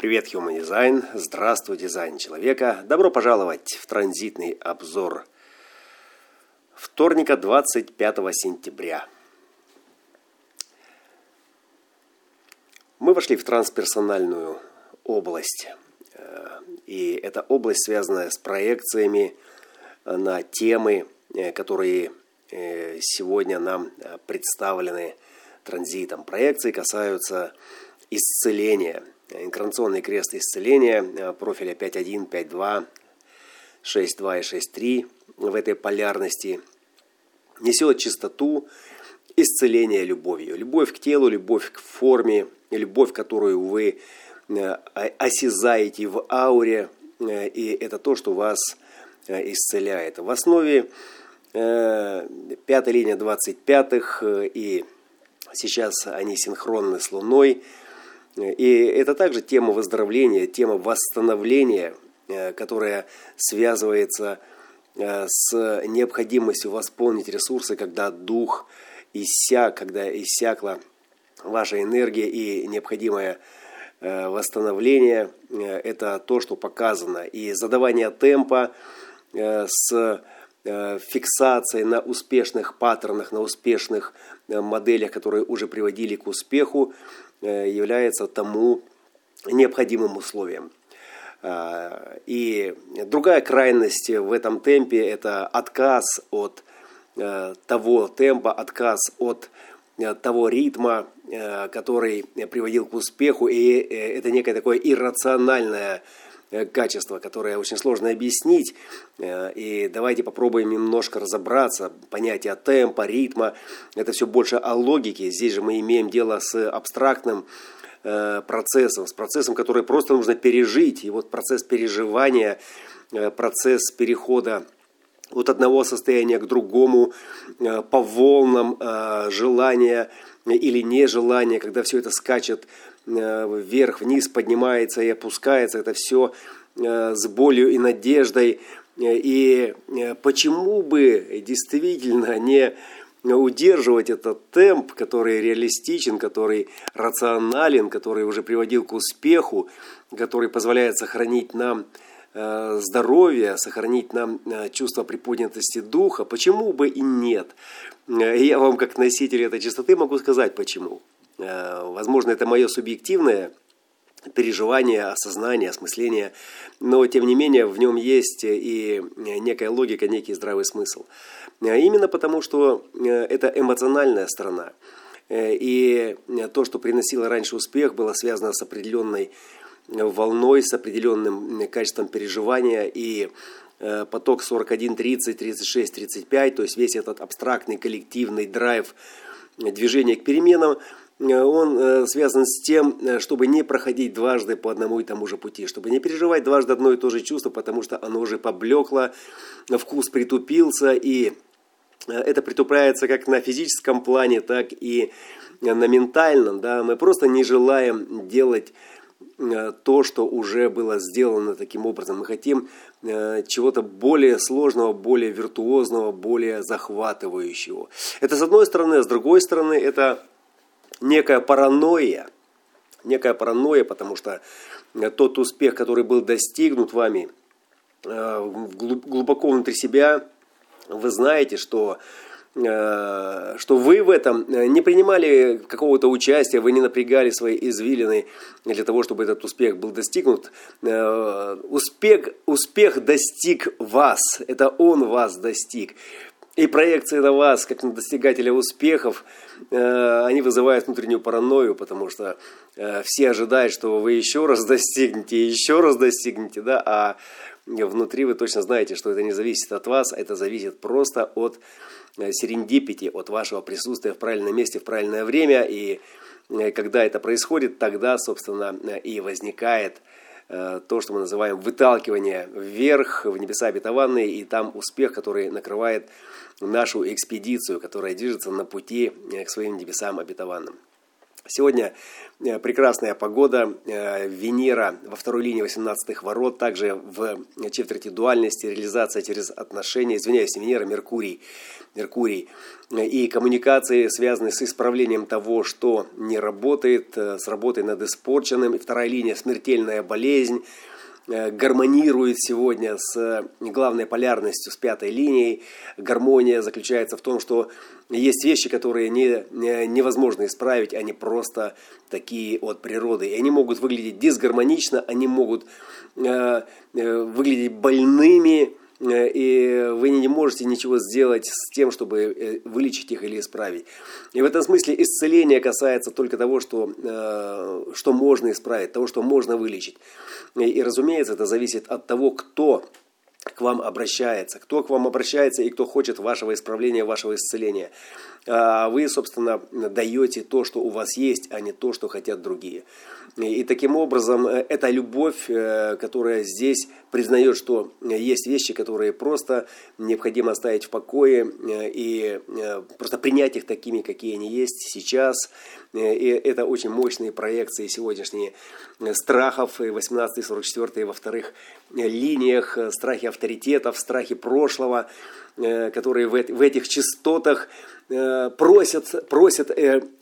Привет, Human Design! Здравствуй, дизайн человека! Добро пожаловать в транзитный обзор вторника, 25 сентября. Мы вошли в трансперсональную область. Э, и эта область, связанная с проекциями на темы, э, которые э, сегодня нам представлены транзитом. Проекции касаются исцеления – инкарнационный крест исцеления э, профиля 5.1, 5.2, 6.2 и 6.3 в этой полярности несет чистоту исцеления любовью. Любовь к телу, любовь к форме, любовь, которую вы э, осязаете в ауре, э, и это то, что вас исцеляет. В основе пятая линия 25-х, и сейчас они синхронны с Луной – и это также тема выздоровления, тема восстановления, э, которая связывается э, с необходимостью восполнить ресурсы, когда дух иссяк, когда иссякла ваша энергия и необходимое э, восстановление – это то, что показано. И задавание темпа с фиксацией на успешных паттернах, на успешных моделях, которые уже приводили к успеху, является тому необходимым условием. А, и другая крайность в этом темпе – это отказ от э, того темпа, отказ от э, того ритма, который приводил к успеху, и это некое такое иррациональное качество, которое очень сложно объяснить. И давайте попробуем немножко разобраться. Понятие темпа, ритма – это все больше о логике. Здесь же мы имеем дело с абстрактным э, процессом, с процессом, который просто нужно пережить. И вот процесс переживания, э, процесс перехода от одного состояния к другому э, по волнам желания или нежелания, когда все это скачет Э, вверх, вниз поднимается и опускается. Это все э, с болью и надеждой. И э, почему бы действительно не удерживать этот темп, который реалистичен, который рационален, который уже приводил к успеху, который позволяет сохранить нам здоровье, сохранить нам чувство приподнятости духа, почему бы и нет? Я вам, как носитель этой частоты, могу сказать почему. Э, возможно, это мое субъективное переживание, осознание, осмысление, но тем не менее в нем есть и некая логика, некий здравый смысл. Э, именно потому, что э, это эмоциональная сторона. И то, что приносило раньше успех, было связано с определенной волной, с определенным качеством переживания и поток 41, 30, 36, 35, то есть весь этот абстрактный коллективный драйв движения к переменам – он э, связан с тем, э, чтобы не проходить дважды по одному и тому же пути, чтобы не переживать дважды одно и то же чувство, потому что оно уже поблекло, вкус притупился, и это притупляется как на физическом плане, так и на ментальном. Да? Мы просто не желаем делать то, что уже было сделано таким образом. Мы хотим чего-то более сложного, более виртуозного, более захватывающего. Это с одной стороны, а с другой стороны это некая паранойя, некая паранойя, потому что э, тот успех, который был достигнут вами э, глубоко внутри себя, вы знаете, что э, что вы в этом не принимали какого-то участия, вы не напрягали свои извилины для того, чтобы этот успех был достигнут. Успех, успех достиг вас, это он вас достиг. И проекции на вас, как на достигателя успехов, э, они вызывают внутреннюю паранойю, потому что э, все ожидают, что вы еще раз достигнете, еще раз достигнете, да, а внутри вы точно знаете, что это не зависит от вас, это зависит просто от э, серендипити, от вашего присутствия в правильном месте в правильное время. И когда это происходит, тогда, собственно, и возникает то, что мы называем выталкивание вверх, в небеса обетованные, и там успех, который накрывает нашу экспедицию, которая движется на пути э, к своим небесам обетованным. Сегодня э, прекрасная погода, э, Венера во второй линии 18-х ворот, также в четверти дуальности, реализация через отношения, извиняюсь, Венера, Меркурий, Меркурий. И коммуникации, связанные с исправлением того, что не работает, с работой над испорченным. И вторая линия – смертельная болезнь, гармонирует сегодня с главной полярностью, с пятой линией. Гармония заключается в том, что есть вещи, которые не, невозможно исправить, они просто такие от природы. И они могут выглядеть дисгармонично, они могут э, э, выглядеть больными, Э, и вы не можете ничего сделать с тем, чтобы э, вылечить их или исправить. И в этом смысле исцеление касается только того, что, э, что можно исправить, того, что можно вылечить. И, разумеется, это зависит от того, кто к вам обращается, кто к вам обращается и кто хочет вашего исправления, вашего исцеления. А вы, собственно, даете то, что у вас есть, а не то, что хотят другие. И таким образом, э, эта любовь, э, которая здесь признает, что есть вещи, которые просто необходимо оставить в покое э, и просто принять их такими, какие они есть сейчас. И это очень мощные проекции сегодняшние страхов 18-44 во вторых линиях, страхи авторитетов, страхи прошлого, которые в этих частотах просят, просят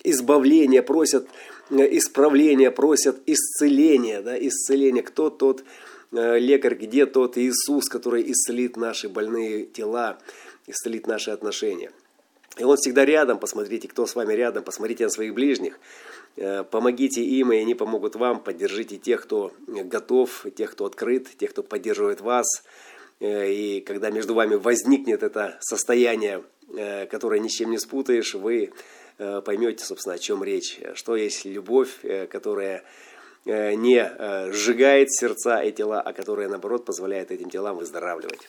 избавления, просят исправления, просят исцеления, да, исцеления. Кто тот э, лекарь, где тот Иисус, который исцелит наши больные тела, исцелит наши отношения. И Он всегда рядом, посмотрите, кто с вами рядом, посмотрите на своих ближних, э, помогите им, и они помогут вам, поддержите тех, кто готов, тех, кто открыт, тех, кто поддерживает вас. Э, и когда между вами возникнет это состояние, которое ни с чем не спутаешь, вы Э, поймете, собственно, о чем речь. Что есть любовь, э, которая э, не сжигает сердца и тела, а которая, наоборот, позволяет этим телам выздоравливать.